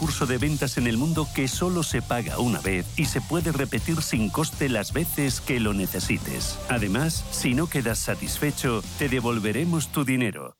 curso de ventas en el mundo que solo se paga una vez y se puede repetir sin coste las veces que lo necesites. Además, si no quedas satisfecho, te devolveremos tu dinero.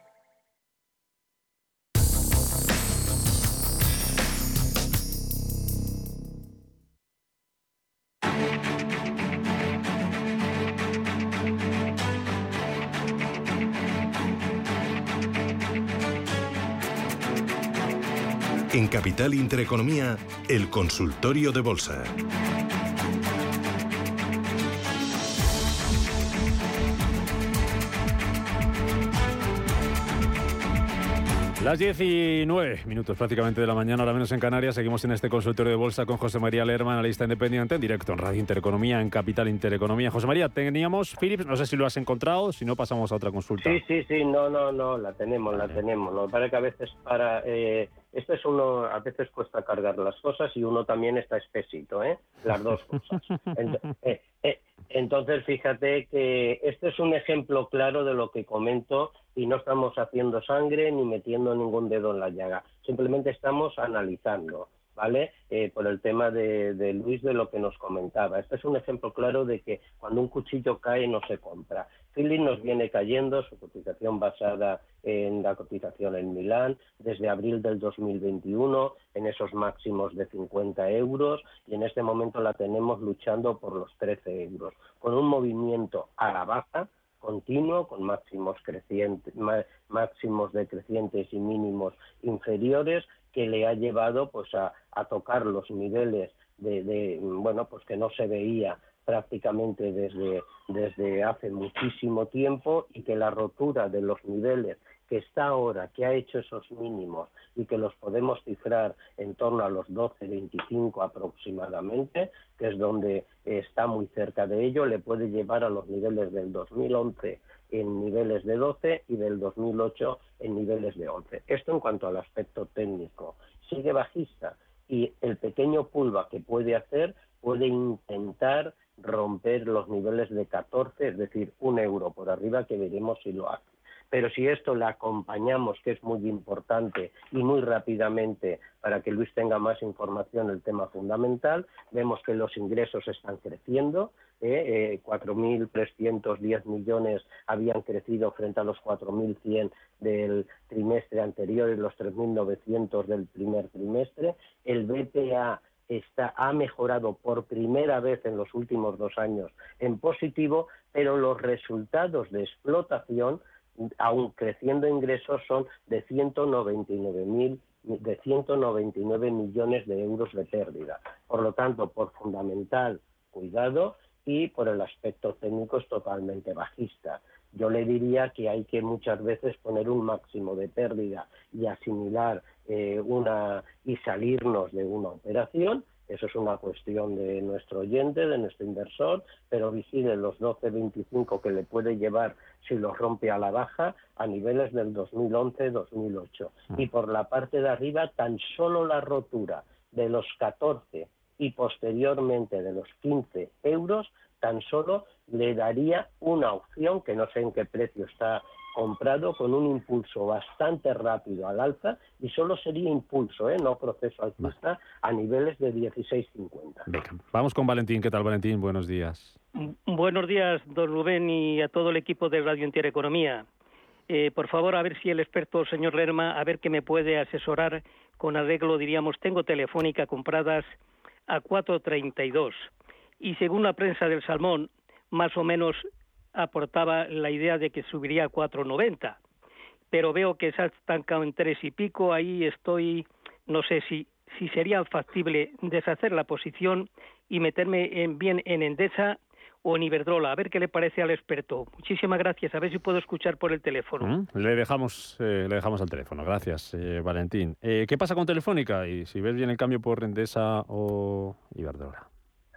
En Capital Intereconomía, el consultorio de bolsa. Las 19 minutos prácticamente de la mañana, ahora menos en Canarias. Seguimos en este consultorio de bolsa con José María Lerma, analista independiente, en directo en Radio Intereconomía, en Capital Intereconomía. José María, teníamos Philips, no sé si lo has encontrado, si no pasamos a otra consulta. Sí, sí, sí, no, no, no, la tenemos, la tenemos. Lo que pasa que a veces para... Eh, esto es uno, a veces cuesta cargar las cosas y uno también está espesito, ¿eh? Las dos cosas. Eh, eh, entonces, fíjate que este es un ejemplo claro de lo que comento y no estamos haciendo sangre ni metiendo ningún dedo en la llaga. Simplemente estamos analizando. ¿Vale? Eh, por el tema de, Luis de lo que nos comentaba. Este es un ejemplo claro de que cuando un cuchillo cae no se compra. Philip nos viene cayendo, su cotización basada en la cotización en Milán, desde abril del 2021, en esos máximos de 50 euros, y en este momento la tenemos luchando por los 13 euros, con un movimiento a la baja, continuo, con máximos crecientes, máximos decrecientes y mínimos inferiores, que le ha llevado pues a, tocar los niveles de, bueno pues que no se veía prácticamente desde, desde hace muchísimo tiempo y que la rotura de los niveles que está ahora, que ha hecho esos mínimos y que los podemos cifrar en torno a los 12-25 aproximadamente, que es donde está muy cerca de ello, le puede llevar a los niveles del 2011 en niveles de 12 y del 2008 en niveles de 11. Esto en cuanto al aspecto técnico. Sigue bajista y el pequeño pulva que puede hacer puede intentar romper los niveles de 14, es decir, un euro por arriba, que veremos si lo hace. Pero si esto le acompañamos, que es muy importante y muy rápidamente para que Luis tenga más información el tema fundamental, vemos que los ingresos están creciendo, ¿eh? 4.310 eh, millones habían crecido frente a los 4.100 del trimestre anterior y los 3.900 del primer trimestre. El BPA está, ha mejorado por primera vez en los últimos dos años en positivo, pero los resultados de explotación aún creciendo ingresos, son de 199 de 199 millones de euros de pérdida. Por lo tanto, por fundamental cuidado y por el aspecto técnico es totalmente bajista. Yo le diría que hay que muchas veces poner un máximo de pérdida y asimilar eh, una y salirnos de una operación eso es una cuestión de nuestro oyente, de nuestro inversor, pero vigile los 12.25 que le puede llevar si los rompe a la baja a niveles del 2011-2008. Mm. Y por la parte de arriba, tan solo la rotura de los 14 y posteriormente de los 15 euros tan solo le daría una opción que no sé en qué precio está comprado con un impulso bastante rápido al alza y solo sería impulso, ¿eh? no proceso alcista, a niveles de 16.50. Vamos con Valentín. ¿Qué tal, Valentín? Buenos días. Buenos días, don Rubén, y a todo el equipo de Radio Intereconomía. Eh, por favor, a ver si el experto, señor Lerma, a ver qué me puede asesorar con arreglo, diríamos, tengo telefónica compradas a 4.32 y según la prensa del Salmón, más o menos aportaba la idea de que subiría a 4.90, pero veo que se ha estancado en tres y pico, ahí estoy, no sé si, si sería factible deshacer la posición y meterme en, bien en Endesa o en Iberdrola, a ver qué le parece al experto. Muchísimas gracias, a ver si puedo escuchar por el teléfono. Mm, le dejamos eh, le dejamos al teléfono, gracias, eh, Valentín. Eh, ¿Qué pasa con Telefónica? Y si ves bien el cambio por Endesa o Iberdrola.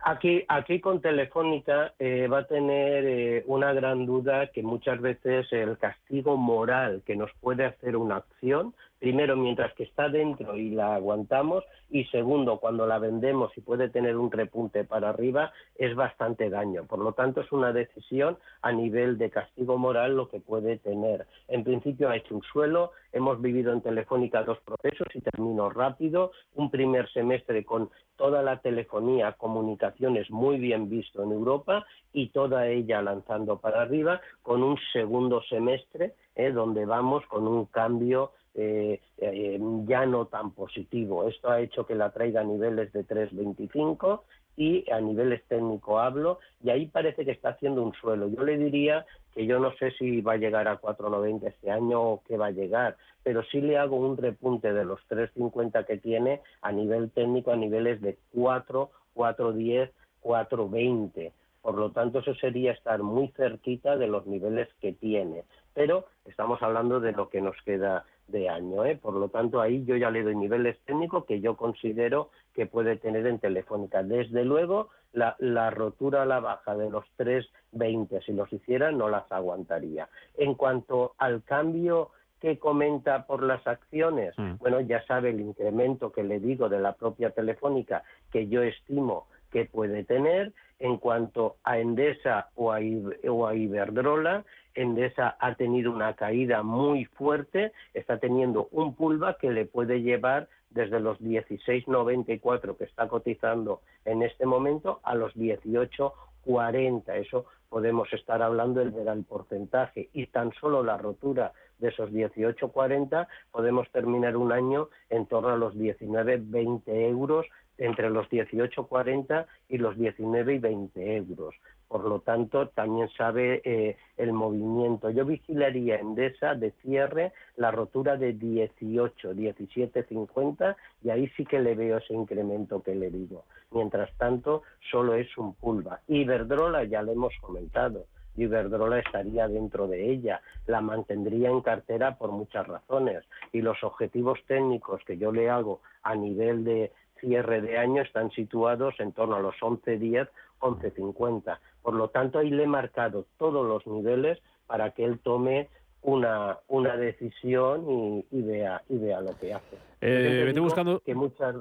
Aquí, aquí con Telefónica eh, va a tener eh, una gran duda que muchas veces el castigo moral que nos puede hacer una acción primero mientras que está dentro y la aguantamos y segundo cuando la vendemos y puede tener un repunte para arriba es bastante daño. Por lo tanto es una decisión a nivel de castigo moral lo que puede tener. En principio ha hecho un suelo, hemos vivido en Telefónica dos procesos y termino rápido, un primer semestre con toda la telefonía, comunicaciones muy bien visto en Europa y toda ella lanzando para arriba con un segundo semestre eh, donde vamos con un cambio eh, eh, ya no tan positivo. Esto ha hecho que la traiga a niveles de 3,25 y a niveles técnico hablo, y ahí parece que está haciendo un suelo. Yo le diría que yo no sé si va a llegar a 4,90 este año o qué va a llegar, pero sí le hago un repunte de los 3,50 que tiene a nivel técnico a niveles de 4, 4,10, 4,20. Por lo tanto, eso sería estar muy cerquita de los niveles que tiene. Pero estamos hablando de lo que nos queda de año. ¿eh? Por lo tanto, ahí yo ya le doy niveles técnicos que yo considero que puede tener en Telefónica. Desde luego, la, rotura a la baja de los 3,20, si los hiciera, no las aguantaría. En cuanto al cambio que comenta por las acciones, mm. bueno, ya sabe el incremento que le digo de la propia Telefónica que yo estimo que puede tener en cuanto a Endesa o a, Iberdrola. Endesa ha tenido una caída muy fuerte, está teniendo un pulva que le puede llevar desde los 16.94 que está cotizando en este momento a los 18.40. Eso podemos estar hablando del ver el porcentaje y tan solo la rotura de esos 18.40 podemos terminar un año en torno a los 19.20 euros entre los 18,40 y los 19 y 20 euros. Por lo tanto, también sabe eh, el movimiento. Yo vigilaría en DESA de cierre la rotura de 18, 17,50 y ahí sí que le veo ese incremento que le digo. Mientras tanto, solo es un pulva. Iberdrola ya lo hemos comentado. Iberdrola estaría dentro de ella, la mantendría en cartera por muchas razones y los objetivos técnicos que yo le hago a nivel de, cierre de año están situados en torno a los 11.10, 11.50. Por lo tanto, ahí le he marcado todos los niveles para que él tome una, una decisión y, vea, y vea lo que hace. Eh, vete buscando... Que muchas...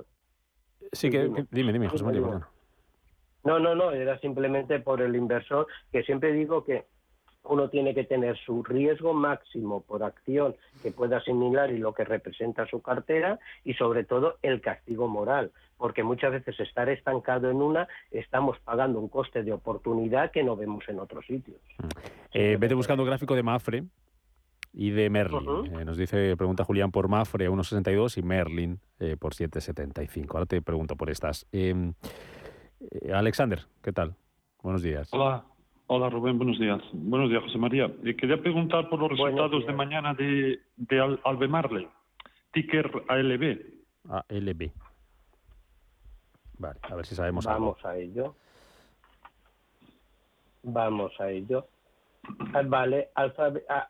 Sí, que, dime, dime, José María. No, no, no, era simplemente por el inversor, que siempre digo que uno tiene que tener su riesgo máximo por acción que pueda asimilar y lo que representa su cartera y sobre todo el castigo moral, porque muchas veces estar estancado en una estamos pagando un coste de oportunidad que no vemos en otros sitios. Mm. Eh, vete buscando gráfico de Mafre y de Merlin. Eh, nos dice, pregunta Julián por Mafre a 1,62 y Merlin eh, por 7,75. Ahora te pregunto por estas. Em, Alexander, ¿qué tal? Buenos días. Hola, Hola Rubén, buenos días. Buenos días, José María. Eh, quería preguntar por los resultados de mañana de, de Albemarle, ticker ALB. ALB. Vale, a ver si sabemos Vamos a ello. Vamos a ello. Ah, vale,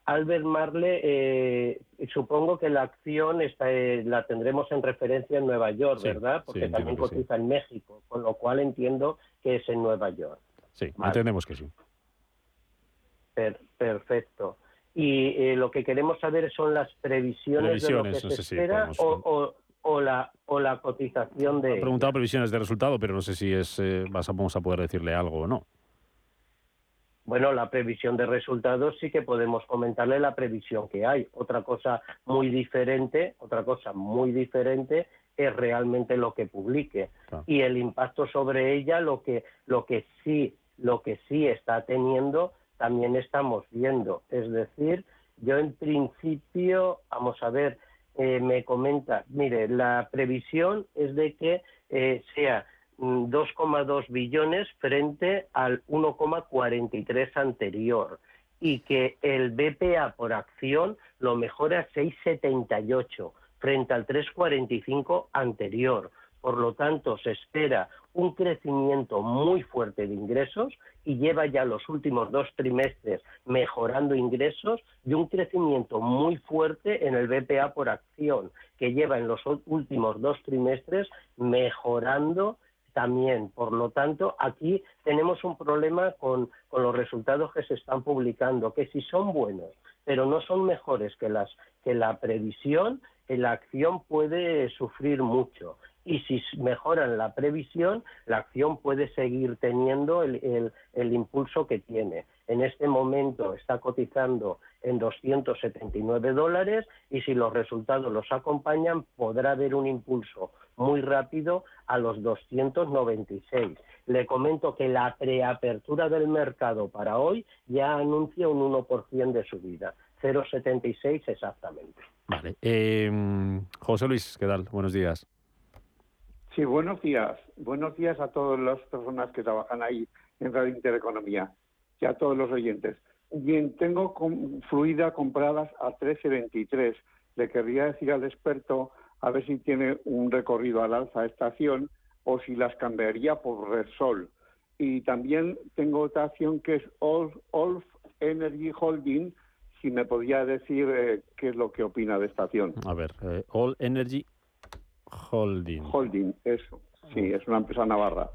Albert Marle, eh, supongo que la acción está, eh, la tendremos en referencia en Nueva York, ¿verdad? Porque también cotiza en México, con lo cual entiendo que es en Nueva York. Sí, entendemos que sí. Perfecto. Y eh, lo que queremos saber son las previsiones, de lo que se espera o, la, o la cotización de... Ha preguntado previsiones de resultado, pero no sé si es eh, vamos a poder decirle algo o no. Bueno, la previsión de resultados sí que podemos comentarle la previsión que hay. Otra cosa muy diferente, otra cosa muy diferente es realmente lo que publique y el impacto sobre ella lo que lo que sí lo que sí está teniendo también estamos viendo. Es decir, yo en principio, vamos a ver, eh, me comenta, mire, la previsión es de que eh, sea 2,2 mm, billones frente al 1,43 anterior y que el BPA por acción lo mejora a 6,78 frente al 3,45 anterior. Por lo tanto, se espera un crecimiento muy fuerte de ingresos y lleva ya los últimos dos trimestres mejorando ingresos y un crecimiento muy fuerte en el BPA por acción, que lleva en los últimos dos trimestres mejorando también. Por lo tanto, aquí tenemos un problema con, los resultados que se están publicando, que si son buenos, pero no son mejores que, las, que la previsión, la acción puede sufrir mucho y si mejoran la previsión, la acción puede seguir teniendo el, impulso que tiene. En este momento está cotizando en 279 dólares y si los resultados los acompañan podrá haber un impulso muy rápido a los 296. Le comento que la preapertura del mercado para hoy ya anuncia un 1% de subida, 0,76 exactamente. Vale. Eh, José Luis, ¿qué tal? Buenos días. Sí, buenos días. Buenos días a todas las personas que trabajan ahí en Radio Intereconomía y a todos los oyentes. Bien, tengo fluida compradas a 13.23. Le querría decir al experto a ver si tiene un recorrido al alza estación o si las cambiaría por Repsol. Y también tengo otra acción que es Olf Energy Holding, si me podría decir eh, qué es lo que opina de esta acción. A ver, eh, All Energy Holding. Holding, eso. Sí, es una empresa navarra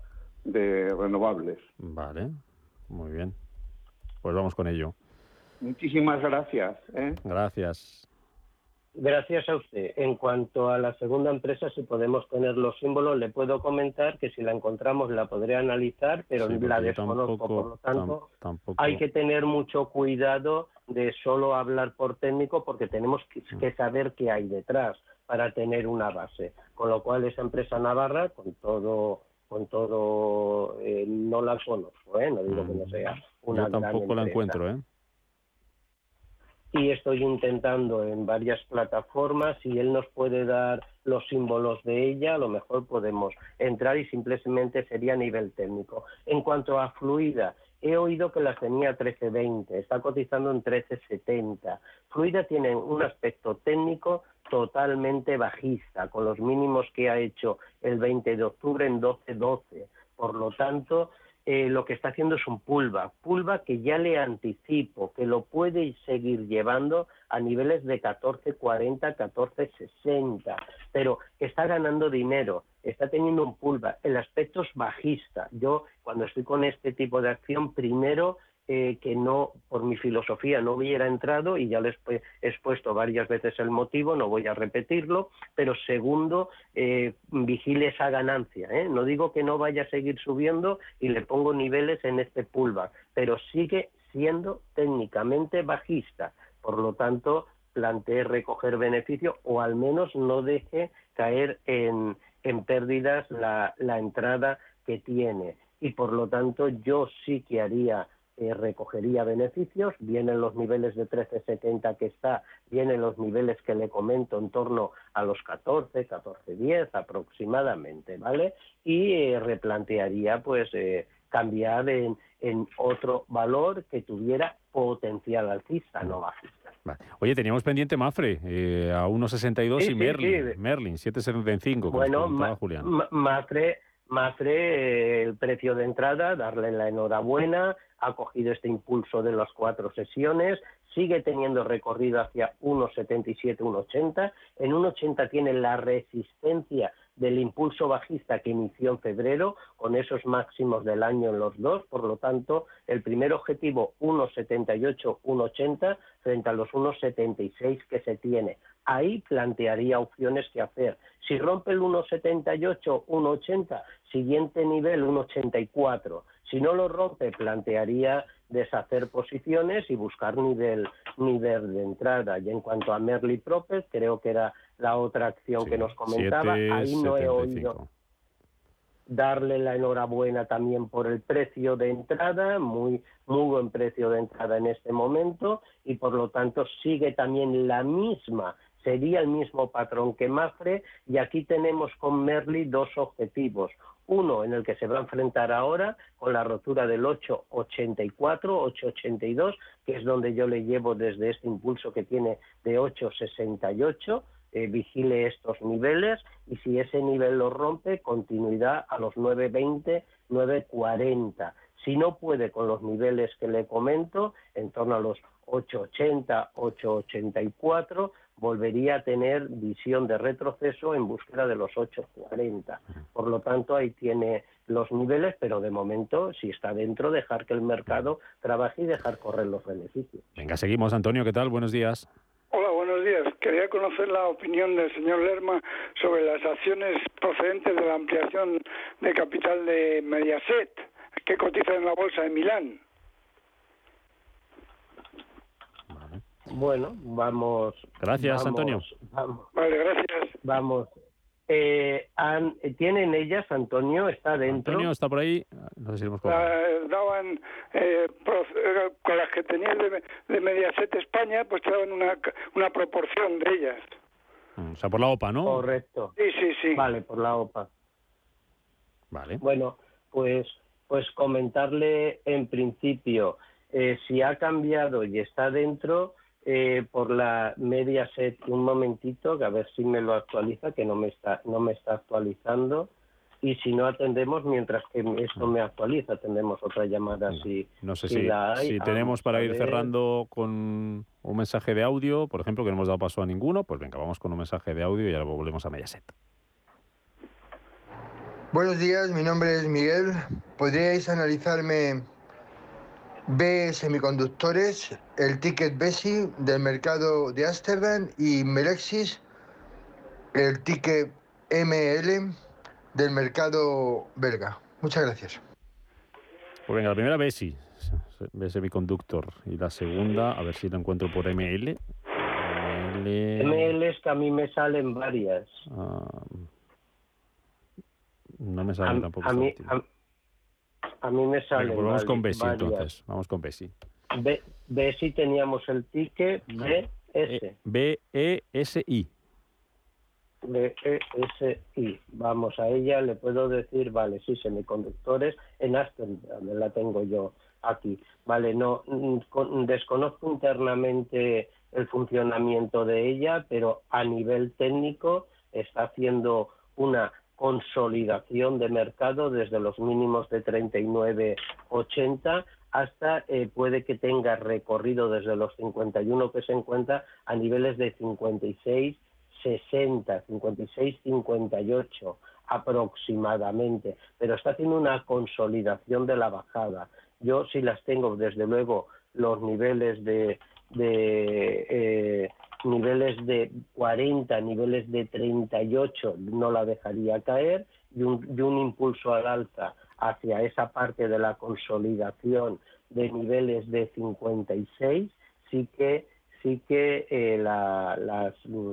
de renovables. Vale, muy bien. Pues vamos con ello. Muchísimas gracias. ¿eh? Gracias. Gracias a usted. En cuanto a la segunda empresa, si podemos tener los símbolos, le puedo comentar que si la encontramos la podré analizar, pero la desconozco. por lo tanto, hay que tener mucho cuidado de solo hablar por técnico porque tenemos que saber qué hay detrás para tener una base. Con lo cual esa empresa navarra, con todo, con todo, eh, no la conozco, ¿eh? no digo que no mm, sea una Yo tampoco la encuentro, ¿eh? Y estoy intentando en varias plataformas, si él nos puede dar los símbolos de ella, a lo mejor podemos entrar y simplemente sería a nivel técnico. En cuanto a fluida, he oído que la tenía 1320, está cotizando en 1370. Fluida tiene un aspecto técnico totalmente bajista, con los mínimos que ha hecho el 20 de octubre en 12.12. Por lo tanto, eh, lo que está haciendo es un pulva, pulva que ya le anticipo, que lo puede seguir llevando a niveles de 14.40, 14.60, pero está ganando dinero, está teniendo un pulva, el aspecto es bajista. Yo, cuando estoy con este tipo de acción, primero eh, que no, por mi filosofía, no hubiera entrado y ya les he expuesto varias veces el motivo, no voy a repetirlo, pero segundo, eh, vigile esa ganancia. ¿eh? No digo que no vaya a seguir subiendo y le pongo niveles en este pullback, pero sigue siendo técnicamente bajista. Por lo tanto, plantee recoger beneficio o al menos no deje caer en, en pérdidas la, la entrada que tiene. Y por lo tanto, yo sí que haría eh, recogería beneficios, vienen los niveles de 13,70 que está, vienen los niveles que le comento en torno a los 14, 14,10 aproximadamente, ¿vale? Y eh, replantearía pues eh, cambiar en, en, otro valor que tuviera potencial alcista, no bajista. Oye, teníamos pendiente Mafre a 1,62 y Merlin, Merlin 7,75. Bueno, Mafre, Mafre, el precio de entrada, darle la enhorabuena, ha cogido este impulso de las cuatro sesiones, sigue teniendo recorrido hacia 1,77, 1,80. En 1,80 tiene la resistencia del impulso bajista que inició en febrero, con esos máximos del año en los dos. Por lo tanto, el primer objetivo 1,78, 1,80 frente a los 1,76 que se tiene. Ahí plantearía opciones que hacer. Si rompe el 1,78, 1,80, siguiente nivel 1,84. Si no lo rompe, plantearía deshacer posiciones y buscar nivel, nivel de entrada. Y en cuanto a Merly Propet, creo que era la otra acción que nos comentaba, ahí no he oído darle la enhorabuena también por el precio de entrada, muy, muy buen precio de entrada en este momento y por lo tanto sigue también la misma, sería el mismo patrón que Mafre y aquí tenemos con Merly dos objetivos. Uno en el que se va a enfrentar ahora con la rotura del 884, 882, que es donde yo le llevo desde este impulso que tiene de 868 eh, vigile estos niveles y si ese nivel lo rompe, continuidad a los 9.20, 9.40. Si no puede con los niveles que le comento, en torno a los 8.80, 8.84, volvería a tener visión de retroceso en búsqueda de los 8.40. Por lo tanto, ahí tiene los niveles, pero de momento, si está dentro, dejar que el mercado trabaje y dejar correr los beneficios. Venga, seguimos. Antonio, ¿qué tal? Buenos días. Hola, buenos días. Quería conocer la opinión del señor Lerma sobre las acciones procedentes de la ampliación de capital de Mediaset, que cotiza en la bolsa de Milán. Bueno, vamos. Gracias, Antonio. Vale, gracias. Vamos. Eh, eh, ¿Tienen ellas, Antonio? ¿Está dentro? Antonio está por ahí. No sé si hemos daban, eh, con las que tenían de, de, Mediaset España, pues te daban una, una proporción de ellas. Mm, o sea, por la OPA, ¿no? Correcto. Sí, sí, sí. Vale, por la OPA. Vale. Bueno, pues, pues comentarle en principio, si ha cambiado y está dentro, eh, por la media set un momentito, que a ver si me lo actualiza, que no me está, no me está actualizando. Y si no atendemos, mientras que esto me actualiza, atendemos otra llamada si, no sé si, si, tenemos para ir cerrando con un mensaje de audio, por ejemplo, que no hemos dado paso a ninguno, pues venga, vamos con un mensaje de audio y ahora volvemos a Mediaset. Buenos días, mi nombre es Miguel. ¿Podríais analizarme B Semiconductores, el ticket BESI del mercado de Amsterdam y Melexis, el ticket ML del mercado belga. Muchas gracias. Pues venga, la primera BESI, B Semiconductor, y la segunda, a ver si la encuentro por ML. ML, es que a mí me salen varias. Ah, no me salen tampoco. A mí, a mí me sale. Pues vamos con Besi entonces. Vamos con Besi. Besi teníamos el ticket BS. B-E-S-I. B-E-S-I. Vamos a ella, le puedo decir, vale, sí, semiconductores. En Aston la tengo yo aquí. Vale, no desconozco internamente el funcionamiento de ella, pero a nivel técnico está haciendo una consolidación de mercado desde los mínimos de 39,80 hasta eh, puede que tenga recorrido desde los 51 que se encuentra a niveles de 56, 60, 56, 58 aproximadamente, pero está haciendo una consolidación de la bajada. Yo sí las tengo, desde luego, los niveles de, de eh, niveles de 40, niveles de 38 no la dejaría caer y un, impulso al alza hacia esa parte de la consolidación de niveles de 56 sí que sí que eh, las mm,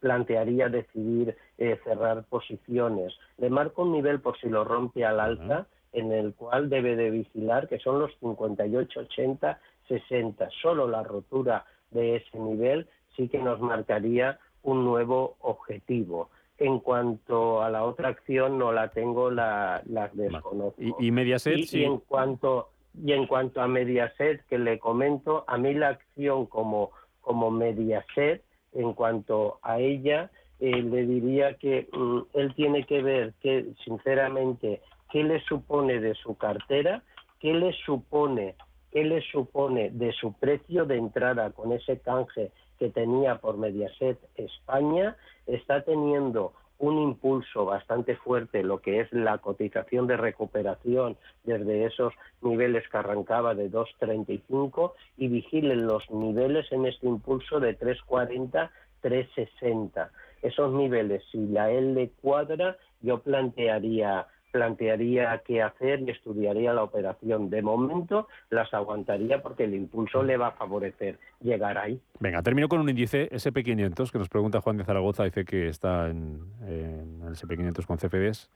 plantearía decidir eh, cerrar posiciones. Le marco un nivel por si lo rompe al alza, en el cual debe de vigilar, que son los 58, 80, 60. Solo la rotura de ese nivel sí que nos marcaría un nuevo objetivo. En cuanto a la otra acción, no la tengo, la, desconozco. ¿Y, Mediaset? Y, en cuanto, y en cuanto a Mediaset, que le comento, a mí la acción como, como Mediaset, en cuanto a ella, eh, le diría que mm, él tiene que ver que, sinceramente, qué le supone de su cartera, qué le supone, qué le supone de su precio de entrada con ese canje que tenía por Mediaset España está teniendo un impulso bastante fuerte lo que es la cotización de recuperación desde esos niveles que arrancaba de 2.35 y vigilen los niveles en este impulso de 3.40, 3.60. Esos niveles, si la L cuadra, yo plantearía plantearía qué hacer y estudiaría la operación. De momento las aguantaría porque el impulso le va a favorecer llegar ahí. Venga, termino con un índice SP500 que nos pregunta Juan de Zaragoza, dice que está en, el SP500 con CFDs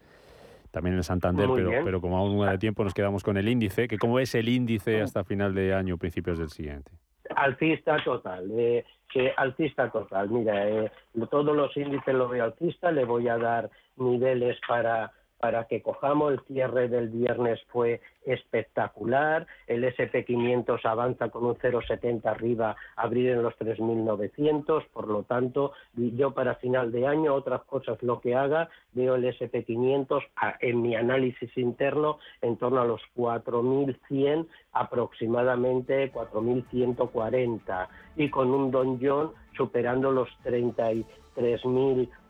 también en Santander, pero, pero, como aún no de tiempo nos quedamos con el índice, que cómo es el índice hasta final de año, principios del siguiente. Alcista total, eh, alcista total. Mira, eh, todos los índices lo veo alcista, le voy a dar niveles para para que cojamos. El cierre del viernes fue espectacular. El SP500 avanza con un 0,70 arriba, abrir en los 3.900. Por lo tanto, yo para final de año, otras cosas lo que haga, veo el SP500 en mi análisis interno en torno a los 4.100, aproximadamente 4.140. Y con un Don John superando los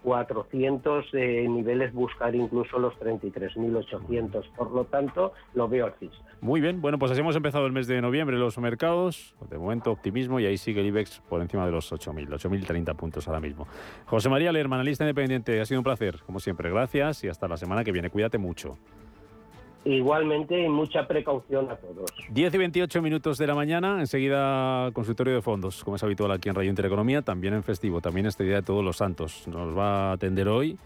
33.400 eh, niveles, buscar incluso los 33.800. Por lo tanto, lo veo alcista. Muy bien, bueno, pues así hemos empezado el mes de noviembre los mercados. De momento optimismo y ahí sigue el IBEX por encima de los 8.000, 8.030 puntos ahora mismo. José María Lerman, analista independiente, ha sido un placer, como siempre. Gracias y hasta la semana que viene. Cuídate mucho. Igualmente, mucha precaución a todos. 10 y 28 minutos de la mañana, enseguida consultorio de fondos, como es habitual aquí en Radio Intereconomía, también en festivo, también este día de todos los santos. Nos va a atender hoy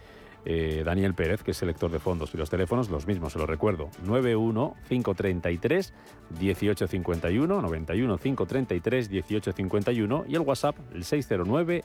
eh, Daniel Pérez, que es selector de fondos, y los teléfonos los mismos, se los recuerdo, 91 533 1851, 91 533 1851 y el WhatsApp el 609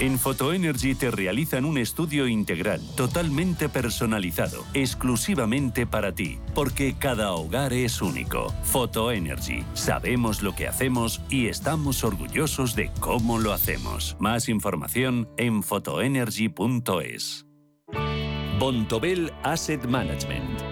En Photoenergy te realizan un estudio integral, totalmente personalizado, exclusivamente para ti, porque cada hogar es único. Photoenergy. Sabemos lo que hacemos y estamos orgullosos de cómo lo hacemos. Más información en photoenergy.es. Bontobel Asset Management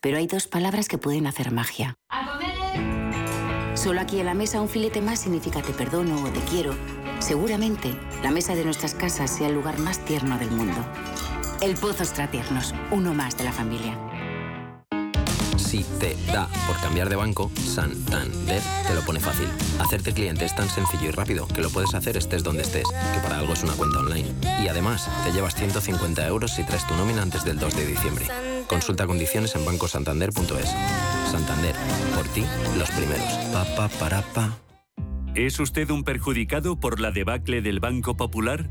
Pero hay dos palabras que pueden hacer magia. ¡A comer! Solo aquí en la mesa un filete más significa te perdono o te quiero. Seguramente la mesa de nuestras casas sea el lugar más tierno del mundo. El Pozo Tiernos, uno más de la familia. Si te da por cambiar de banco, Santander te lo pone fácil. Hacerte cliente es tan sencillo y rápido que lo puedes hacer estés donde estés, que para algo es una cuenta online. Y además, te llevas 150 euros si traes tu nómina antes del 2 de diciembre. Consulta condiciones en bancosantander.es. Santander, por ti, los primeros. Pa, pa, para, pa. ¿Es usted un perjudicado por la debacle del Banco Popular?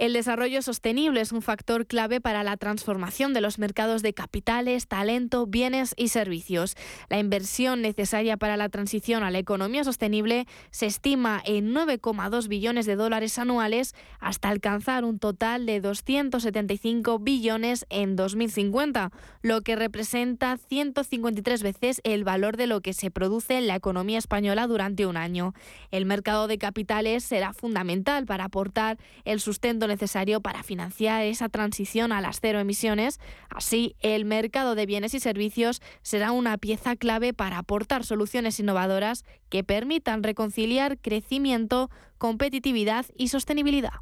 El desarrollo sostenible es un factor clave para la transformación de los mercados de capitales, talento, bienes y servicios. La inversión necesaria para la transición a la economía sostenible se estima en 9,2 billones de dólares anuales hasta alcanzar un total de 275 billones en 2050, lo que representa 153 veces el valor de lo que se produce en la economía española durante un año. El mercado de capitales será fundamental para aportar el sustento necesario para financiar esa transición a las cero emisiones. Así, el mercado de bienes y servicios será una pieza clave para aportar soluciones innovadoras que permitan reconciliar crecimiento, competitividad y sostenibilidad.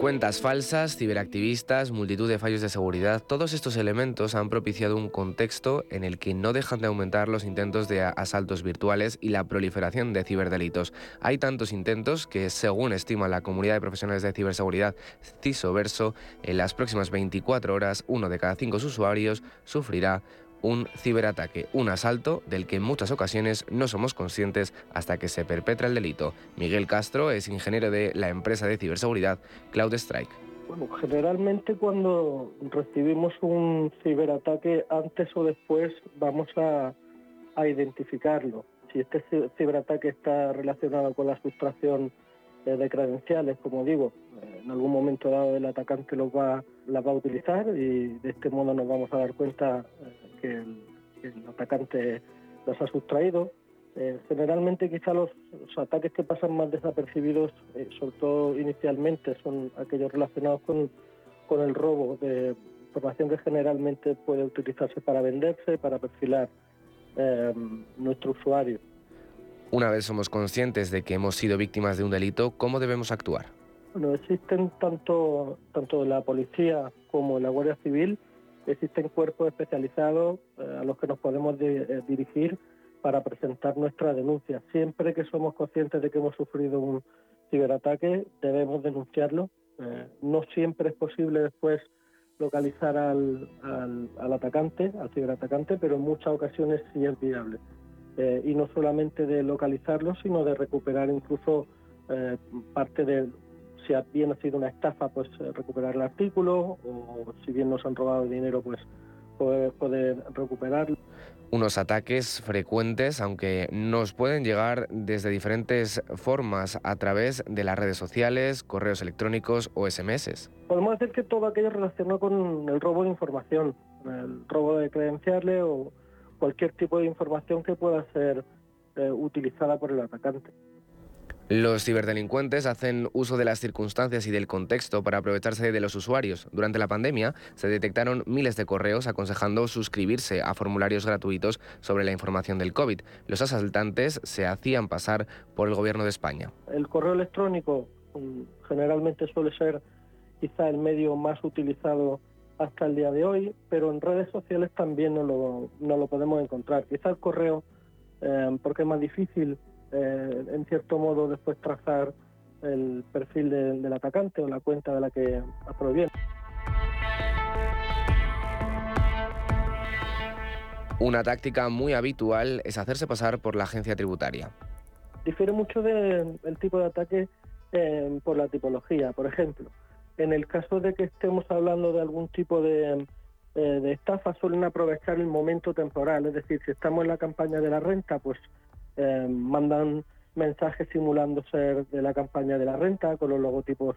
Cuentas falsas, ciberactivistas, multitud de fallos de seguridad, todos estos elementos han propiciado un contexto en el que no dejan de aumentar los intentos de asaltos virtuales y la proliferación de ciberdelitos. Hay tantos intentos que, según estima la comunidad de profesionales de ciberseguridad CISO-Verso, en las próximas 24 horas uno de cada cinco usuarios sufrirá un ciberataque, un asalto del que en muchas ocasiones no somos conscientes hasta que se perpetra el delito. Miguel Castro es ingeniero de la empresa de ciberseguridad CloudStrike. Bueno, generalmente cuando recibimos un ciberataque, antes o después vamos a, identificarlo. Si este ciberataque está relacionado con la sustracción eh, de credenciales, como digo, eh, en algún momento dado el atacante los va, las va a utilizar y de este modo nos vamos a dar cuenta eh, que el, atacante las ha sustraído. Eh, generalmente quizá los, ataques que pasan más desapercibidos, eh, sobre todo inicialmente, son aquellos relacionados con, con el robo de información que generalmente puede utilizarse para venderse, para perfilar eh, nuestro usuario. Una vez somos conscientes de que hemos sido víctimas de un delito, ¿cómo debemos actuar? Bueno, existen tanto, tanto la policía como la Guardia Civil existen cuerpos especializados eh, a los que nos podemos eh, dirigir para presentar nuestra denuncia. Siempre que somos conscientes de que hemos sufrido un ciberataque, debemos denunciarlo. Eh, no siempre es posible después localizar al, atacante, al ciberatacante, pero en muchas ocasiones sí es viable. y no solamente de localizarlo, sino de recuperar incluso parte de si bien ha sido una estafa, pues eh, recuperar el artículo, o si bien nos han robado dinero, pues poder, recuperarlo. Unos ataques frecuentes, aunque nos pueden llegar desde diferentes formas a través de las redes sociales, correos electrónicos o SMS. Podemos decir que todo aquello relacionado con el robo de información, el robo de credenciales o cualquier tipo de información que pueda ser eh, utilizada por el atacante. Los ciberdelincuentes hacen uso de las circunstancias y del contexto para aprovecharse de los usuarios. Durante la pandemia se detectaron miles de correos aconsejando suscribirse a formularios gratuitos sobre la información del COVID. Los asaltantes se hacían pasar por el gobierno de España. El correo electrónico mm, generalmente suele ser quizá el medio más utilizado hasta el día de hoy, pero en redes sociales también no lo, podemos encontrar. Quizá el correo, eh, porque es más difícil eh, en cierto modo después trazar el perfil del atacante o la cuenta de la que proviene. Una táctica muy habitual es hacerse pasar por la agencia tributaria. Difiere mucho del tipo de ataque eh, por la tipología. Por ejemplo, en el caso de que estemos hablando de algún tipo de, eh, de estafa, suelen aprovechar el momento temporal. Es decir, si estamos en la campaña de la renta, pues eh, mandan mensajes simulando ser de la campaña de la renta con los logotipos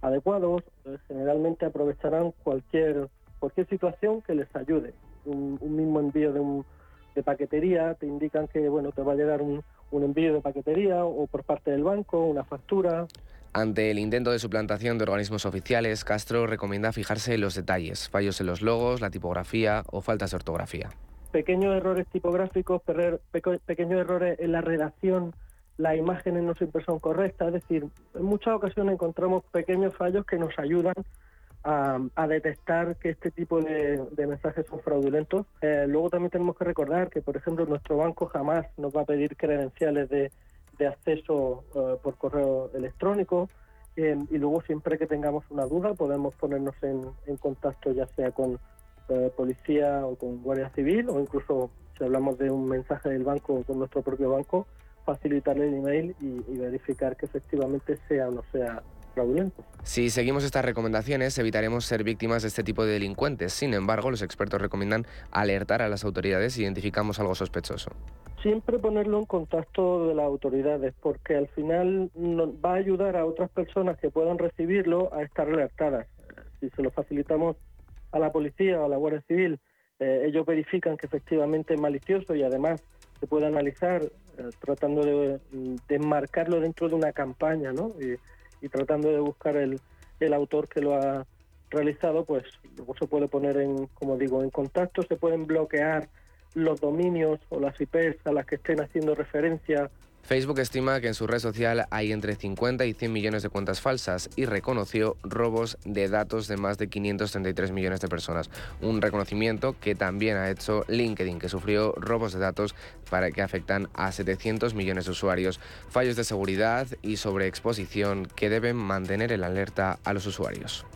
adecuados. generalmente aprovecharán cualquier cualquier situación que les ayude. Un, mismo envío de, un, de paquetería, te indican que bueno te va a llegar un, un envío de paquetería o por parte del banco, una factura. Ante el intento de suplantación de organismos oficiales, Castro recomienda fijarse en los detalles, fallos en los logos, la tipografía o faltas de ortografía pequeños errores tipográficos, pequeños errores en la redacción, las imágenes no siempre son correctas, es decir, en muchas ocasiones encontramos pequeños fallos que nos ayudan a, detectar que este tipo de, mensajes son fraudulentos. Eh, luego también tenemos que recordar que, por ejemplo, nuestro banco jamás nos va a pedir credenciales de, acceso eh, por correo electrónico. Eh, y luego siempre que tengamos una duda podemos ponernos en contacto ya sea con eh, policía o con guardia civil o incluso si hablamos de un mensaje del banco con nuestro propio banco, facilitarle el email y, verificar que efectivamente sea o no sea fraudulento. Si seguimos estas recomendaciones, evitaremos ser víctimas de este tipo de delincuentes. Sin embargo, los expertos recomiendan alertar a las autoridades si identificamos algo sospechoso. Siempre ponerlo en contacto de las autoridades, porque al final va a ayudar a otras personas que puedan recibirlo a estar alertadas. Si se lo facilitamos a la policía o a la Guardia Civil, eh, ellos verifican que efectivamente es malicioso y además se puede analizar eh, tratando de, de, enmarcarlo dentro de una campaña, ¿no? Y, tratando de buscar el, el autor que lo ha realizado, pues luego se puede poner en, como digo, en contacto, se pueden bloquear los dominios o las IPs a las que estén haciendo referencia Facebook estima que en su red social hay entre 50 y 100 millones de cuentas falsas y reconoció robos de datos de más de 533 millones de personas. Un reconocimiento que también ha hecho LinkedIn, que sufrió robos de datos para que afectan a 700 millones de usuarios. Fallos de seguridad y sobreexposición que deben mantener el alerta a los usuarios.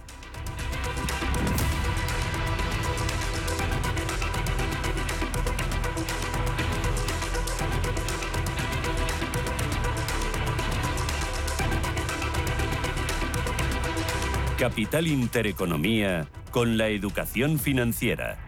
Capital Intereconomía con la educación financiera.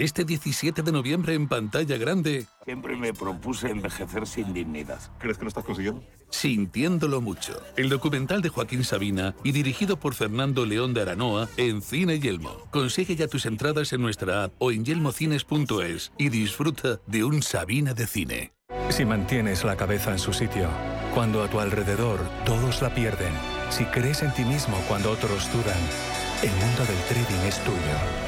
Este 17 de noviembre en pantalla grande. Siempre me propuse envejecer sin dignidad. ¿Crees que lo estás consiguiendo? Sintiéndolo mucho. El documental de Joaquín Sabina y dirigido por Fernando León de Aranoa en Cine Yelmo. Consigue ya tus entradas en nuestra app o en yelmocines.es y disfruta de un Sabina de cine. Si mantienes la cabeza en su sitio, cuando a tu alrededor todos la pierden, si crees en ti mismo cuando otros dudan, el mundo del trading es tuyo.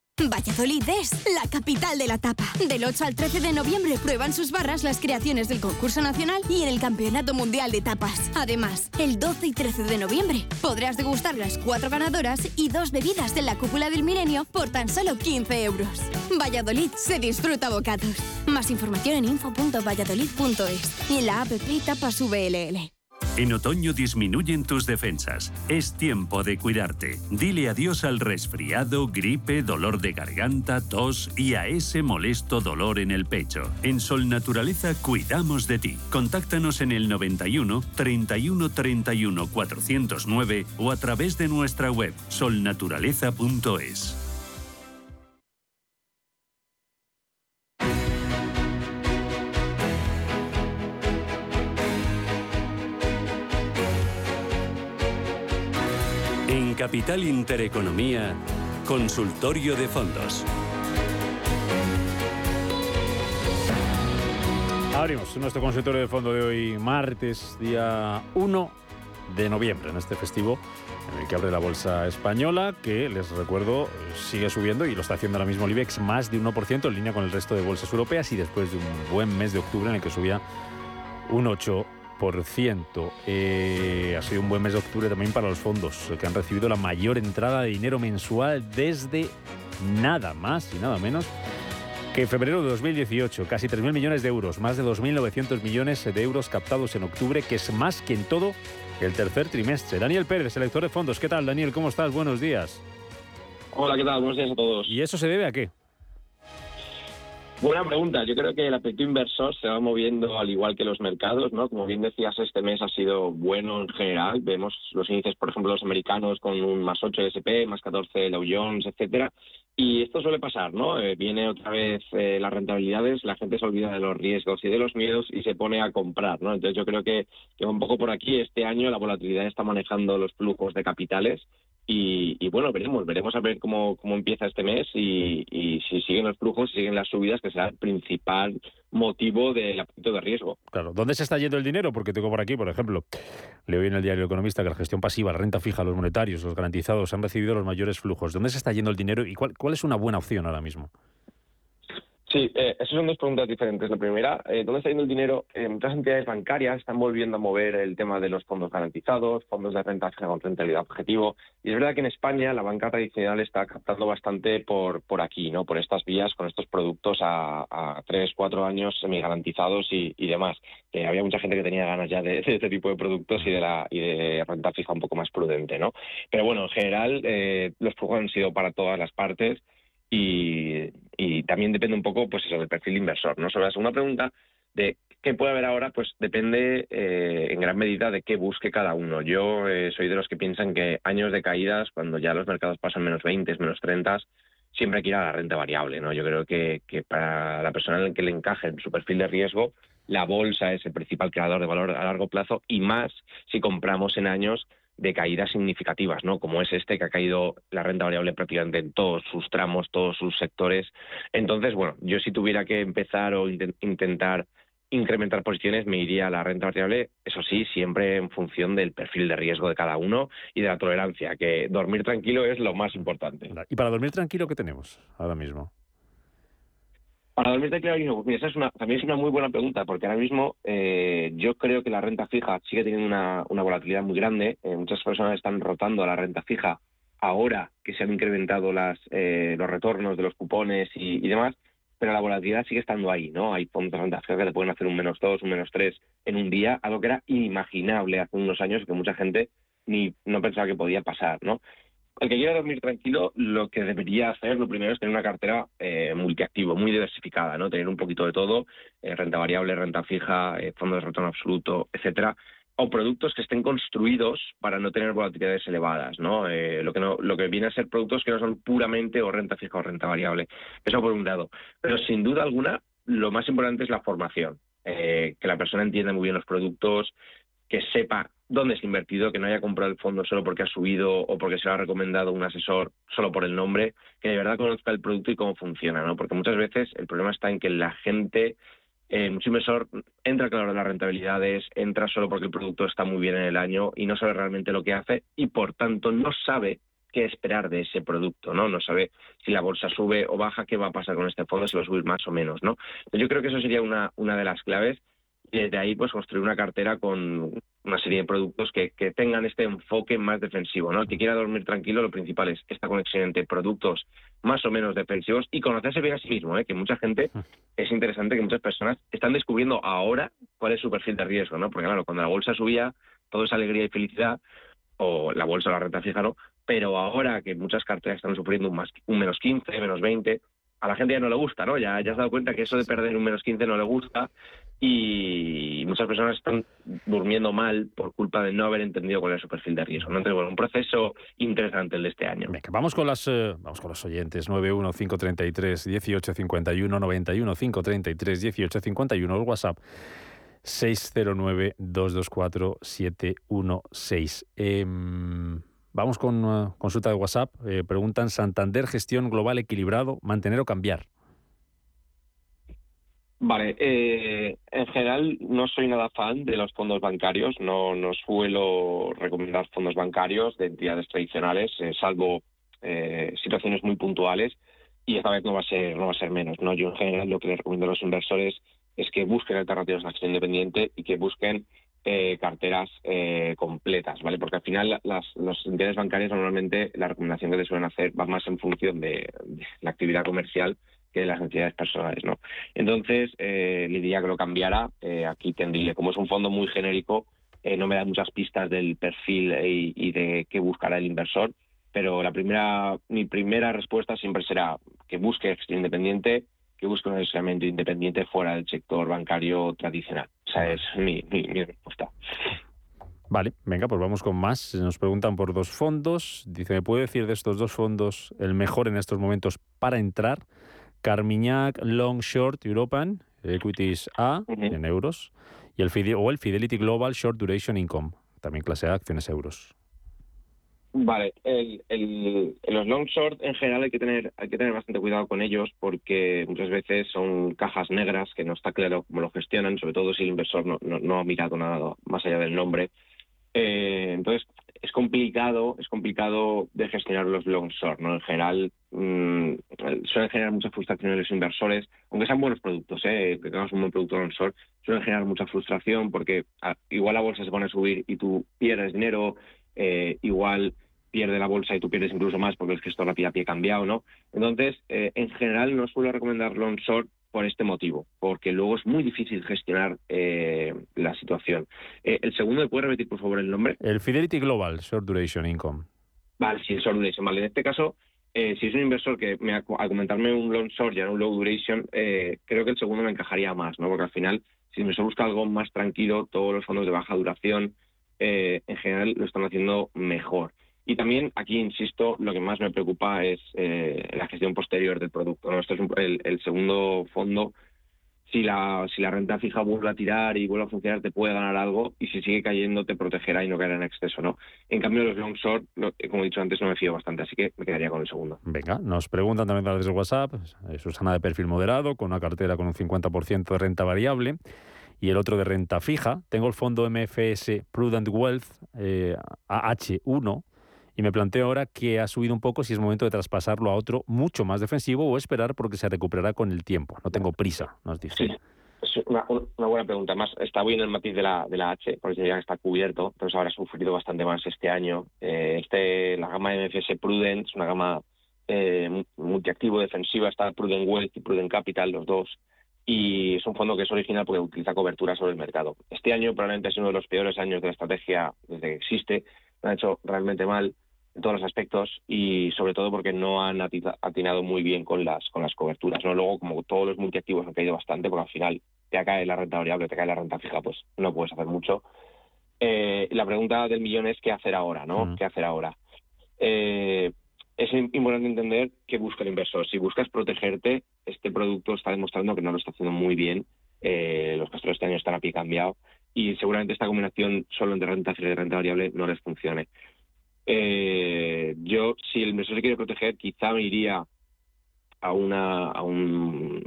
Valladolid es la capital de la tapa. Del 8 al 13 de noviembre prueban sus barras las creaciones del concurso nacional y en el Campeonato Mundial de Tapas. Además, el 12 y 13 de noviembre podrás degustar las cuatro ganadoras y dos bebidas de la cúpula del milenio por tan solo 15 euros. Valladolid se disfruta bocados. Más información en info.valladolid.es y en la app Tapas VLL. En otoño disminuyen tus defensas. Es tiempo de cuidarte. Dile adiós al resfriado, gripe, dolor de garganta, tos y a ese molesto dolor en el pecho. En Sol Naturaleza cuidamos de ti. Contáctanos en el 91 31 31 409 o a través de nuestra web solnaturaleza.es. En Capital Intereconomía, Consultorio de Fondos. Abrimos nuestro consultorio de fondo de hoy, martes, día 1 de noviembre, en este festivo en el que abre la bolsa española, que les recuerdo sigue subiendo y lo está haciendo ahora mismo el IBEX más de un 1% en línea con el resto de bolsas europeas y después de un buen mes de octubre en el que subía un 8%. Eh, ha sido un buen mes de octubre también para los fondos, que han recibido la mayor entrada de dinero mensual desde nada más y nada menos que febrero de 2018. Casi 3.000 millones de euros, más de 2.900 millones de euros captados en octubre, que es más que en todo el tercer trimestre. Daniel Pérez, selector de fondos. ¿Qué tal, Daniel? ¿Cómo estás? Buenos días. Hola, ¿qué tal? Buenos días a todos. ¿Y eso se debe a qué? Buena pregunta. Yo creo que el apetito inversor se va moviendo al igual que los mercados, ¿no? Como bien decías, este mes ha sido bueno en general. Vemos los índices, por ejemplo, los americanos con un más 8 SP, más 14 Dow Jones, etcétera. Y esto suele pasar, ¿no? Eh, viene otra vez eh, las rentabilidades, la gente se olvida de los riesgos y de los miedos y se pone a comprar, ¿no? Entonces yo creo que, que un poco por aquí este año la volatilidad está manejando los flujos de capitales Y, bueno, veremos, veremos a ver cómo, cómo empieza este mes y, si siguen los flujos, si siguen las subidas, que será el principal motivo del apetito de riesgo. Claro, ¿dónde se está yendo el dinero? Porque tengo por aquí, por ejemplo, leo en el diario Economista que la gestión pasiva, la renta fija, los monetarios, los garantizados han recibido los mayores flujos. ¿Dónde se está yendo el dinero y cuál, cuál es una buena opción ahora mismo? Sí, eh, esas son dos preguntas diferentes. La primera, eh, ¿dónde está yendo el dinero? Eh, muchas entidades bancarias están volviendo a mover el tema de los fondos garantizados, fondos de renta fija con rentabilidad objetivo. Y es verdad que en España la banca tradicional está captando bastante por, por aquí, ¿no? por estas vías, con estos productos a, tres, cuatro años semi-garantizados y, y demás. había mucha gente que tenía ganas ya de, este tipo de productos y de, la, y de renta fija un poco más prudente. ¿no? Pero bueno, en general, los flujos han sido para todas las partes y, también depende un poco, pues eso, del perfil inversor. ¿no? Sobre la segunda pregunta de qué puede haber ahora, pues depende eh, en gran medida de qué busque cada uno. Yo eh, soy de los que piensan que años de caídas, cuando ya los mercados pasan menos 20, menos 30, siempre hay que ir a la renta variable. ¿no? Yo creo que, que para la persona en que le encaje en su perfil de riesgo, la bolsa es el principal creador de valor a largo plazo y más si compramos en años de caídas significativas, ¿no? Como es este que ha caído la renta variable prácticamente en todos sus tramos, todos sus sectores. Entonces, bueno, yo si tuviera que empezar o intentar incrementar posiciones, me iría a la renta variable, eso sí, siempre en función del perfil de riesgo de cada uno y de la tolerancia, que dormir tranquilo es lo más importante. ¿Y para dormir tranquilo qué tenemos ahora mismo? Para dormir tranquilo, esa es una, también es una muy buena pregunta, porque ahora mismo eh, yo creo que la renta fija sigue teniendo una, volatilidad muy grande. Eh, muchas personas están rotando a la renta fija ahora que se han incrementado las, eh, los retornos de los cupones y, demás, pero la volatilidad sigue estando ahí, ¿no? Hay fondos de renta fija que te pueden hacer un menos dos, un menos tres en un día, algo que era inimaginable hace unos años que mucha gente ni no pensaba que podía pasar, ¿no? El que quiera dormir tranquilo, lo que debería hacer, lo primero es tener una cartera eh, multiactivo, muy diversificada, ¿no? Tener un poquito de todo, eh, renta variable, renta fija, eh, fondos de retorno absoluto, etcétera, o productos que estén construidos para no tener volatilidades elevadas, ¿no? Eh, lo que no, lo que viene a ser productos que no son puramente o renta fija o renta variable. Eso por un lado. Pero sin duda alguna, lo más importante es la formación. que la persona entienda muy bien los productos, que sepa dónde es invertido, que no haya comprado el fondo solo porque ha subido o porque se lo ha recomendado un asesor solo por el nombre, que de verdad conozca el producto y cómo funciona, ¿no? Porque muchas veces el problema está en que la gente, eh, mucho inversor, entra claro en las rentabilidades, entra solo porque el producto está muy bien en el año y no sabe realmente lo que hace y por tanto no sabe qué esperar de ese producto, ¿no? No sabe si la bolsa sube o baja, qué va a pasar con este fondo, si va a subir más o menos, ¿no? Yo creo que eso sería una, una de las claves y desde ahí pues construir una cartera con una serie de productos que, que, tengan este enfoque más defensivo. ¿no? El que quiera dormir tranquilo, lo principal es esta conexión entre productos más o menos defensivos y conocerse bien a sí mismo, ¿eh? que mucha gente, es interesante que muchas personas están descubriendo ahora cuál es su perfil de riesgo, ¿no? porque claro, cuando la bolsa subía, todo es alegría y felicidad, o la bolsa o la renta fija, ¿no? Pero ahora que muchas carteras están sufriendo un, más, un menos 15, menos 20, a la gente ya no le gusta, ¿no? Ya, ya has dado cuenta que eso de perder un menos 15 no le gusta y muchas personas están durmiendo mal por culpa de no haber entendido cuál es su perfil de riesgo. ¿no? Entonces, bueno, un proceso interesante el de este año. vamos con las eh, vamos con los oyentes. 91 533 1851 91 533 1851 el WhatsApp 609 224 716. Vamos con uh, consulta de WhatsApp. Eh, preguntan Santander, gestión global equilibrado, mantener o cambiar. Vale, eh, en general no soy nada fan de los fondos bancarios, no, no suelo recomendar fondos bancarios de entidades tradicionales, eh, salvo eh, situaciones muy puntuales, y esta vez no va a ser no va a ser menos. ¿no? Yo en general lo que les recomiendo a los inversores es que busquen alternativas de acción independiente y que busquen carteras completas, ¿vale? Porque al final las, entidades bancarias normalmente la recomendación que les suelen hacer va más en función de la actividad comercial que las entidades personales, ¿no? Entonces, eh, le diría que lo cambiara. Eh, aquí tendría, como es un fondo muy genérico, eh, no me da muchas pistas del perfil y, de qué buscará el inversor, pero la primera, mi primera respuesta siempre será que busque independiente, que busque un asesoramiento independiente fuera del sector bancario tradicional. Esa es mi, mi, mi respuesta. Vale, venga, pues vamos con más. Nos preguntan por dos fondos. Dice, ¿me puede decir de estos dos fondos el mejor en estos momentos para entrar? Carmiñac Long Short European Equities A en euros y el o el Fidelity Global Short Duration Income, también clase A, acciones euros. Vale, el, el, los long short en general hay que tener hay que tener bastante cuidado con ellos porque muchas veces son cajas negras que no está claro cómo lo gestionan, sobre todo si el inversor no, no, ha mirado nada más allá del nombre. Eh, entonces es complicado es complicado de gestionar los long short, ¿no? En general mmm, suelen generar mucha frustración en los inversores, aunque sean buenos productos, ¿eh? que tengas un buen producto long short, suelen generar mucha frustración porque ah, igual la bolsa se pone a subir y tú pierdes dinero eh, igual pierde la bolsa y tú pierdes incluso más porque el gestor la pie a pie cambiado, ¿no? Entonces, eh, en general no suelo recomendar long short por este motivo, porque luego es muy difícil gestionar eh, la situación. el segundo, ¿me puede repetir por favor el nombre? El Fidelity Global Short Duration Income. Vale, sí, el Short Duration. Vale, en este caso, si es un inversor que me, al comentarme un long short y no un low duration, creo que el segundo me encajaría más, ¿no? Porque al final, si el inversor busca algo más tranquilo, todos los fondos de baja duración, eh, en general lo están haciendo mejor. Y también aquí, insisto, lo que más me preocupa es eh, la gestión posterior del producto. Este es el, segundo fondo. Si la, si la renta fija vuelve a tirar y vuelve a funcionar, te puede ganar algo y si sigue cayendo, te protegerá y no caerá en exceso. ¿no? En cambio, los long short, como he dicho antes, no me fío bastante, así que me quedaría con el segundo. Venga, nos preguntan también a través de WhatsApp, eh, Susana de perfil moderado, con una cartera con un 50% de renta variable y el otro de renta fija. Tengo el fondo MFS Prudent Wealth eh, AH1 y me planteo ahora que ha subido un poco si es momento de traspasarlo a otro mucho más defensivo o esperar porque se recuperará con el tiempo. No tengo prisa, nos dice. Sí. Una, buena pregunta. Más está bien el matiz de la, de la H, porque ya está cubierto, pero ahora ha sufrido bastante más este año. Eh, este, la gama MFS Prudent es una gama eh, multiactivo defensiva, está Prudent Wealth y Prudent Capital, los dos y es un fondo que es original porque utiliza cobertura sobre el mercado. Este año probablemente es uno de los peores años de la estrategia desde que existe. Lo han hecho realmente mal en todos los aspectos y sobre todo porque no han atinado muy bien con las con las coberturas. ¿no? Luego, como todos los multiactivos han caído bastante, porque al final te cae la renta variable, te cae la renta fija, pues no puedes hacer mucho. Eh, la pregunta del millón es qué hacer ahora, ¿no? Mm. ¿Qué hacer ahora? Eh, es importante entender qué busca el inversor. Si buscas protegerte, este producto está demostrando que no lo está haciendo muy bien. Eh, los castros este año están a pie cambiado y seguramente esta combinación solo entre renta fija y renta variable no les funcione. Eh, yo, si el inversor se quiere proteger, quizá me iría a, una, a, un,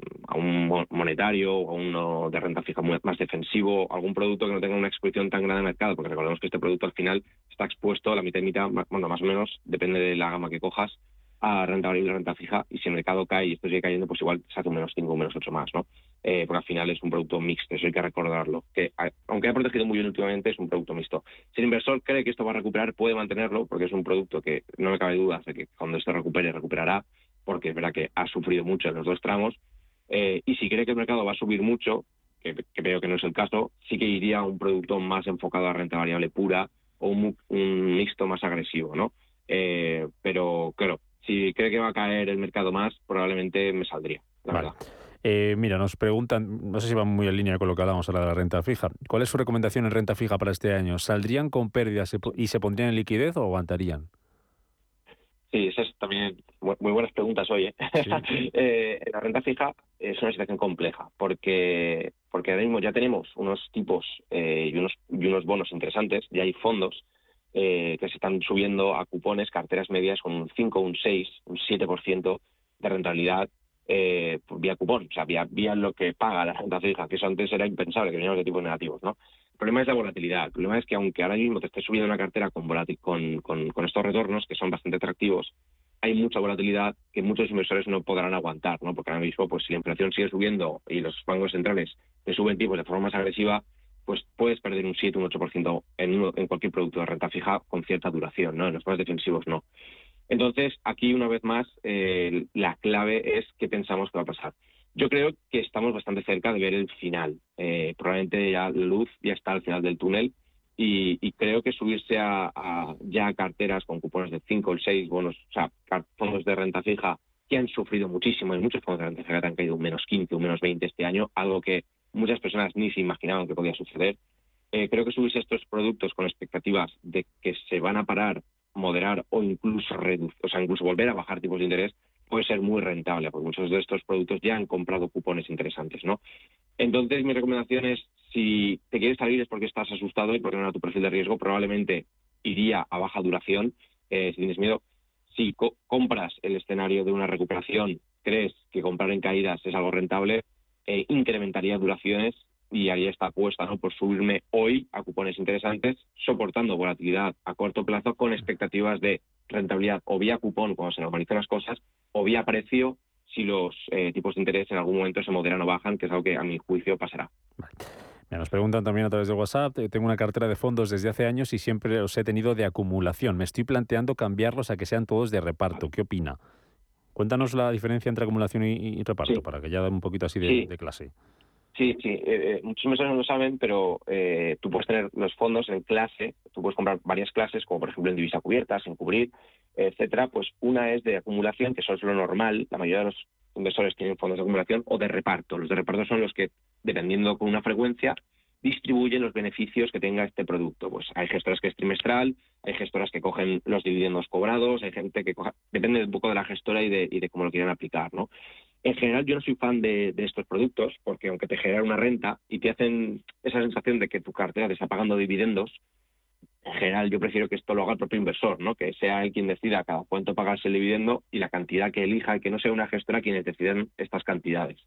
monetario o a uno de renta fija más defensivo, algún producto que no tenga una exposición tan grande de mercado, porque recordemos que este producto al final está expuesto a la mitad y mitad, bueno, más o menos, depende de la gama que cojas, a renta variable y renta fija, y si el mercado cae y esto sigue cayendo, pues igual se hace un menos 5 o menos 8 más, ¿no? Eh, porque al final es un producto mixto, eso hay que recordarlo, que aunque ha protegido muy bien últimamente, es un producto mixto. Si el inversor cree que esto va a recuperar, puede mantenerlo, porque es un producto que no me cabe duda de que cuando esto recupere, recuperará, porque es verdad que ha sufrido mucho en los dos tramos, eh, y si cree que el mercado va a subir mucho, que, que, veo que no es el caso, sí que iría a un producto más enfocado a renta variable pura o un, mixto más agresivo, ¿no? Eh, pero claro, si cree que va a caer el mercado más, probablemente me saldría, la verdad. Eh, mira, nos preguntan, no sé si va muy en línea con lo que hablábamos ahora de la renta fija. ¿Cuál es su recomendación en renta fija para este año? ¿Saldrían con pérdidas y se pondrían en liquidez o aguantarían? Sí, esas también muy buenas preguntas hoy. ¿eh? eh, la renta fija es una situación compleja porque porque ahora mismo ya tenemos unos tipos eh, y, unos, y unos bonos interesantes, ya hay fondos eh, que se están subiendo a cupones, carteras medias con un 5, un 6, un 7% de rentabilidad eh, vía cupón, o sea, vía, vía lo que paga la renta fija, que eso antes era impensable, que veníamos de tipos negativos, ¿no? El problema es la volatilidad. El problema es que aunque ahora mismo te esté subiendo una cartera con, estos retornos, que son bastante atractivos, hay mucha volatilidad que muchos inversores no podrán aguantar, ¿no? Porque ahora mismo, pues si la inflación sigue subiendo y los bancos centrales te suben tipos de forma más agresiva, pues puedes perder un 7, un 8% en, en cualquier producto de renta fija con cierta duración, ¿no? En los más defensivos no. Entonces, aquí una vez más, eh, la clave es qué pensamos que va a pasar. Yo creo que estamos bastante cerca de ver el final. Eh, probablemente ya la luz ya está al final del túnel y, creo que subirse a, ya carteras con cupones de 5 o 6 bonos, o sea, fondos de renta fija que han sufrido muchísimo y muchos fondos de renta fija que han caído un menos 15, un menos 20 este año, algo que muchas personas ni se imaginaban que podía suceder. Eh, creo que subirse a estos productos con expectativas de que se van a parar, moderar o incluso reducir, o sea, incluso volver a bajar tipos de interés, puede ser muy rentable, porque muchos de estos productos ya han comprado cupones interesantes, ¿no? Entonces, mi recomendación es, si te quieres salir es porque estás asustado y porque no era tu perfil de riesgo, probablemente iría a baja duración eh, si tienes miedo, si compras el escenario de una recuperación, crees que comprar en caídas es algo rentable, eh, incrementaría duraciones y haría esta apuesta ¿no? por subirme hoy a cupones interesantes, soportando volatilidad a corto plazo con expectativas de rentabilidad o vía cupón cuando se normalicen las cosas o vía precio si los eh, tipos de interés en algún momento se moderan o bajan, que es algo que a mi juicio pasará. Me nos preguntan también a través de WhatsApp, eh, tengo una cartera de fondos desde hace años y siempre los he tenido de acumulación. Me estoy planteando cambiarlos a que sean todos de reparto. ¿Qué opina? Cuéntanos la diferencia entre acumulación y, reparto, para que ya dé un poquito así de, clase. Sí, sí, eh, eh, muchos inversores no lo saben, pero tú puedes tener los fondos en clase, tú puedes comprar varias clases, como por ejemplo en divisa cubierta, sin cubrir, etcétera. Pues una es de acumulación, que eso es lo normal, la mayoría de los inversores tienen fondos de acumulación, o de reparto. Los de reparto son los que dependiendo con una frecuencia, distribuyen los beneficios que tenga este producto. Pues hay gestoras que es trimestral, hay gestoras que cogen los dividendos cobrados, hay gente que coja, depende un poco de la gestora y de, y de cómo lo quieran aplicar, ¿no? En general yo no soy fan de, estos productos porque aunque te generan una renta y te hacen esa sensación de que tu cartera te está pagando dividendos, en general yo prefiero que esto lo haga el propio inversor, ¿no? Que sea él quien decida cada cuánto pagarse el dividendo y la cantidad que elija y que no sea una gestora quienes decidan estas cantidades.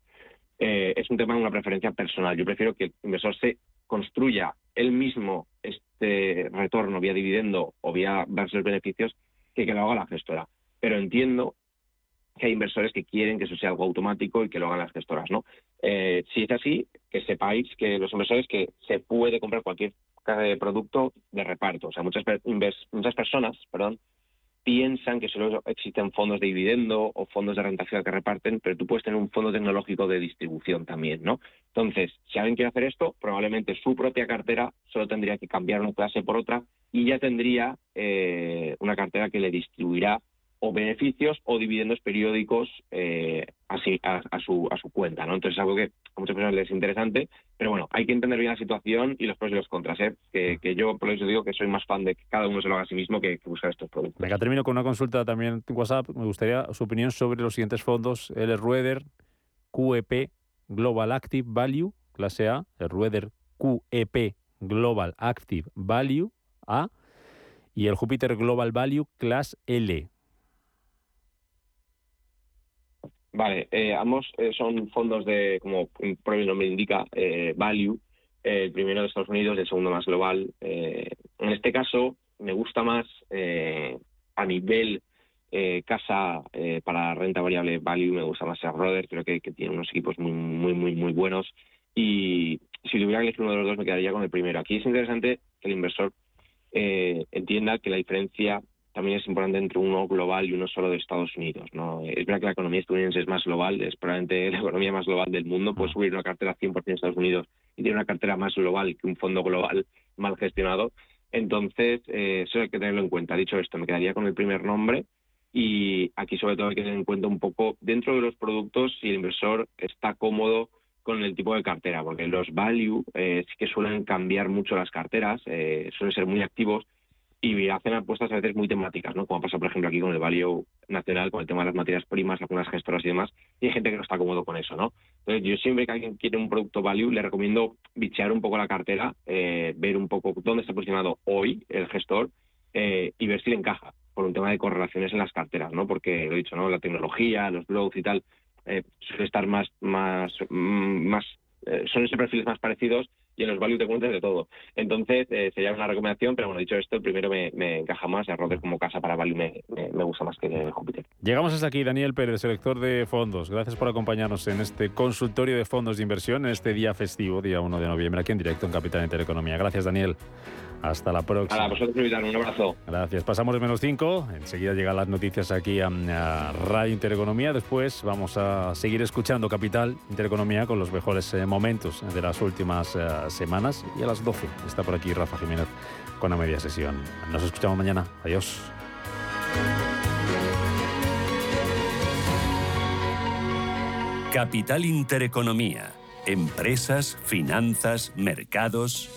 Eh, es un tema de una preferencia personal. Yo prefiero que el inversor se construya él mismo este retorno vía dividendo o vía versus beneficios que que lo haga la gestora. Pero entiendo que hay inversores que quieren que eso sea algo automático y que lo hagan las gestoras, ¿no? Eh, si es así, que sepáis que los inversores que se puede comprar cualquier producto de reparto. O sea, muchas, muchas personas, perdón, piensan que solo existen fondos de dividendo o fondos de renta fija que reparten, pero tú puedes tener un fondo tecnológico de distribución también, ¿no? Entonces, si alguien quiere hacer esto, probablemente su propia cartera solo tendría que cambiar una clase por otra y ya tendría eh, una cartera que le distribuirá o beneficios o dividendos periódicos eh, así a, su, a su cuenta, ¿no? Entonces es algo que a muchas personas les es interesante, pero bueno, hay que entender bien la situación y los pros y los contras, ¿eh? Que, yo por eso digo que soy más fan de que cada uno se lo haga a sí mismo que, buscar estos productos. Venga, termino con una consulta también en WhatsApp. Me gustaría su opinión sobre los siguientes fondos, el Rueder QEP Global Active Value, clase A, el Rueder QEP Global Active Value A y el Jupiter Global Value Class L. Vale, eh, ambos eh, son fondos de, como el propio nombre indica, eh, value. el primero de Estados Unidos el segundo más global. en este caso, me gusta más a nivel casa para renta variable value, me gusta más a Roder, creo que, tiene unos equipos muy, muy, muy, muy buenos. Y si tuviera que elegir uno de los dos, me quedaría con el primero. Aquí es interesante que el inversor entienda que la diferencia también es importante entre uno global y uno solo de Estados Unidos. ¿no? Es verdad que la economía estadounidense es más global, es probablemente la economía más global del mundo. Puede subir una cartera 100% de Estados Unidos y tiene una cartera más global que un fondo global mal gestionado. Entonces, eh, eso hay que tenerlo en cuenta. Dicho esto, me quedaría con el primer nombre y aquí sobre todo hay que tener en cuenta un poco dentro de los productos si el inversor está cómodo con el tipo de cartera, porque los value eh, sí que suelen cambiar mucho las carteras, eh, suelen ser muy activos y hacen apuestas a veces muy temáticas, ¿no? Como pasa, por ejemplo, aquí con el Value Nacional, con el tema de las materias primas, algunas gestoras y demás, y hay gente que no está cómodo con eso, ¿no? Entonces, yo siempre que alguien quiere un producto Value, le recomiendo bichear un poco la cartera, eh, ver un poco dónde está posicionado hoy el gestor eh, y ver si le encaja, por un tema de correlaciones en las carteras, ¿no? Porque, lo he dicho, ¿no? La tecnología, los blogs y tal, eh, suele estar más, más, mm, más, son esos perfiles más parecidos y en los value te de todo. Entonces, eh, sería una recomendación, pero bueno, dicho esto, el primero me, encaja más, Roder como casa para value me, me, gusta más que Júpiter. Llegamos hasta aquí, Daniel Pérez, selector de fondos. Gracias por acompañarnos en este consultorio de fondos de inversión en este día festivo, día 1 de noviembre, aquí en directo en Capital Intereconomía. Gracias, Daniel. Hasta la próxima. A vosotros, un abrazo. Gracias. Pasamos de menos 5. Enseguida llegan las noticias aquí a, Radio Intereconomía. Después vamos a seguir escuchando Capital Intereconomía con los mejores eh, momentos de las últimas eh, semanas. Y a las 12 está por aquí Rafa Jiménez con la media sesión. Nos escuchamos mañana. Adiós. Capital Intereconomía. Empresas, finanzas, mercados.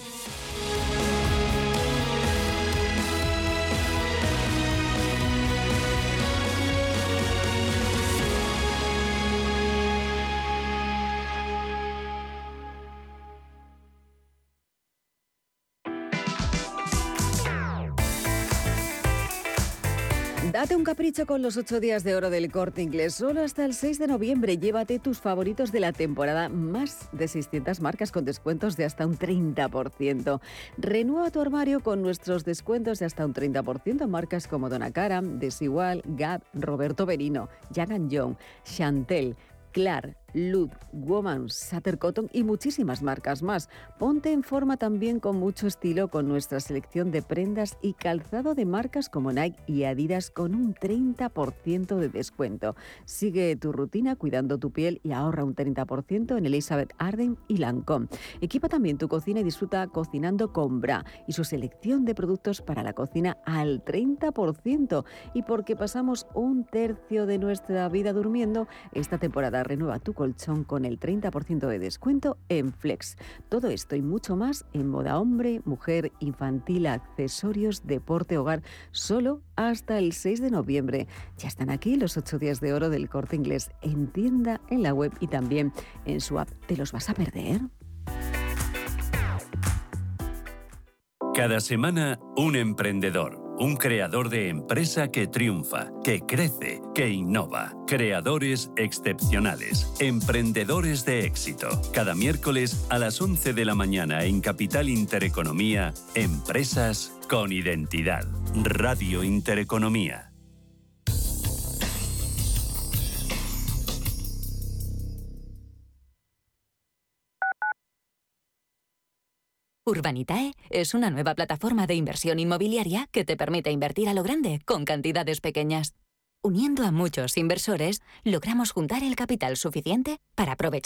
Un capricho con los 8 días de oro del corte inglés. Solo hasta el 6 de noviembre llévate tus favoritos de la temporada. Más de 600 marcas con descuentos de hasta un 30%. Renueva tu armario con nuestros descuentos de hasta un 30% en marcas como Donna Karam, Desigual, Gap, Roberto Berino, Jan Young, Chantel, Clar, Lud, Woman, Sutter Cotton y muchísimas marcas más. Ponte en forma también con mucho estilo con nuestra selección de prendas y calzado de marcas como Nike y Adidas con un 30% de descuento. Sigue tu rutina cuidando tu piel y ahorra un 30% en Elizabeth Arden y Lancôme. Equipa también tu cocina y disfruta cocinando con Bra y su selección de productos para la cocina al 30%. Y porque pasamos un tercio de nuestra vida durmiendo, esta renueva tu colchón con el 30% de descuento en Flex. Todo esto y mucho más en moda hombre, mujer, infantil, accesorios, deporte, hogar, solo hasta el 6 de noviembre. Ya están aquí los 8 días de oro del corte inglés en tienda, en la web y también en su app. ¿Te los vas a perder? Cada semana, un emprendedor un creador de empresa que triunfa, que crece, que innova. Creadores excepcionales. Emprendedores de éxito. Cada miércoles a las 11 de la mañana en Capital Intereconomía, Empresas con Identidad. Radio Intereconomía. Urbanitae es una nueva plataforma de inversión inmobiliaria que te permite invertir a lo grande con cantidades pequeñas. Uniendo a muchos inversores, logramos juntar el capital suficiente para aprovechar